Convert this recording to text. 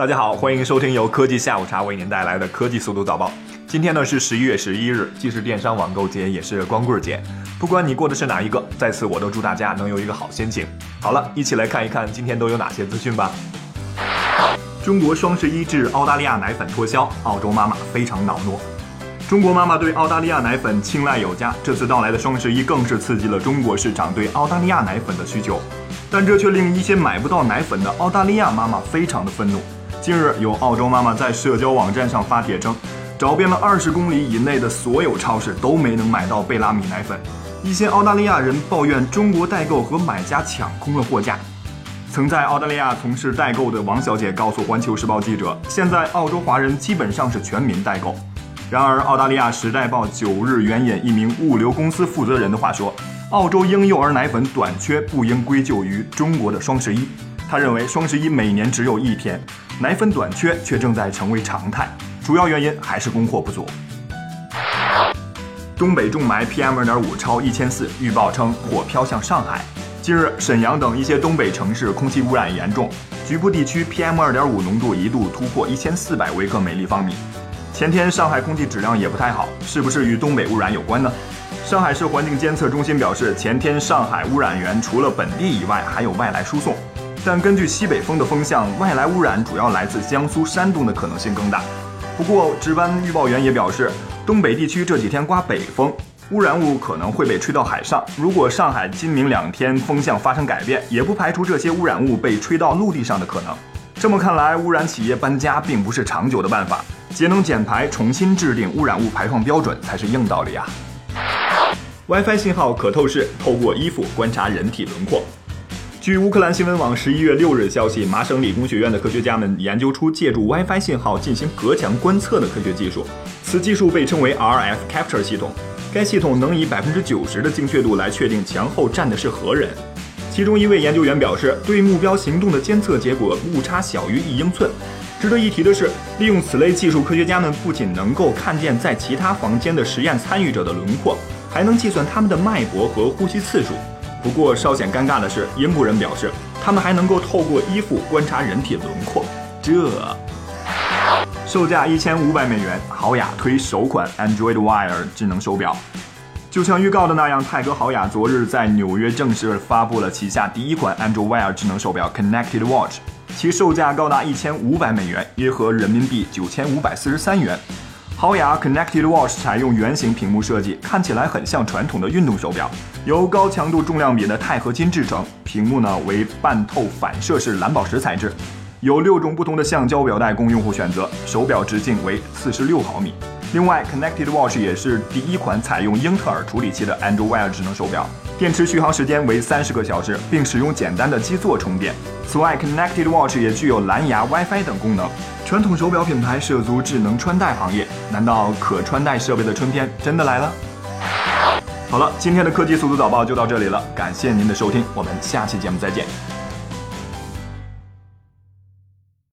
大家好，欢迎收听由科技下午茶为您带来的科技速度早报。今天呢是十一月十一日，既是电商网购节，也是光棍节。不管你过的是哪一个，在此我都祝大家能有一个好心情。好了，一起来看一看今天都有哪些资讯吧。中国双十一至澳大利亚奶粉脱销，澳洲妈妈非常恼怒。中国妈妈对澳大利亚奶粉青睐有加，这次到来的双十一更是刺激了中国市场对澳大利亚奶粉的需求，但这却令一些买不到奶粉的澳大利亚妈妈非常的愤怒。近日，有澳洲妈妈在社交网站上发帖称，找遍了二十公里以内的所有超市都没能买到贝拉米奶粉。一些澳大利亚人抱怨中国代购和买家抢空了货架。曾在澳大利亚从事代购的王小姐告诉环球时报记者，现在澳洲华人基本上是全民代购。然而，澳大利亚时代报九日援引一名物流公司负责人的话说，澳洲婴幼儿奶粉短缺不应归咎于中国的双十一。他认为双十一每年只有一天，奶粉短缺却正在成为常态，主要原因还是供货不足。东北重霾 PM2.5 超一千四，预报称或飘向上海。近日，沈阳等一些东北城市空气污染严重，局部地区 PM2.5 浓度一度突破一千四百微克每立方米。前天上海空气质量也不太好，是不是与东北污染有关呢？上海市环境监测中心表示，前天上海污染源除了本地以外，还有外来输送。但根据西北风的风向，外来污染主要来自江苏、山东的可能性更大。不过，值班预报员也表示，东北地区这几天刮北风，污染物可能会被吹到海上。如果上海今明两天风向发生改变，也不排除这些污染物被吹到陆地上的可能。这么看来，污染企业搬家并不是长久的办法，节能减排、重新制定污染物排放标准才是硬道理啊！WiFi 信号可透视，透过衣服观察人体轮廓。据乌克兰新闻网十一月六日消息，麻省理工学院的科学家们研究出借助 WiFi 信号进行隔墙观测的科学技术。此技术被称为 RF Capture 系统。该系统能以百分之九十的精确度来确定墙后站的是何人。其中一位研究员表示，对目标行动的监测结果误差小于一英寸。值得一提的是，利用此类技术，科学家们不仅能够看见在其他房间的实验参与者的轮廓，还能计算他们的脉搏和呼吸次数。不过稍显尴尬的是，英国人表示，他们还能够透过衣服观察人体轮廓。这售价一千五百美元，豪雅推首款 Android Wear 智能手表。就像预告的那样，泰格豪雅昨日在纽约正式发布了旗下第一款 Android Wear 智能手表 Connected Watch，其售价高达一千五百美元，约合人民币九千五百四十三元。豪雅 Connected Watch 采用圆形屏幕设计，看起来很像传统的运动手表，由高强度重量比的钛合金制成，屏幕呢为半透反射式蓝宝石材质，有六种不同的橡胶表带供用户选择，手表直径为四十六毫米。另外，Connected Watch 也是第一款采用英特尔处理器的 Android Wear 智能手表，电池续航时间为三十个小时，并使用简单的基座充电。此外，Connected Watch 也具有蓝牙、WiFi 等功能。传统手表品牌涉足智能穿戴行业，难道可穿戴设备的春天真的来了？好了，今天的科技速度早报就到这里了，感谢您的收听，我们下期节目再见。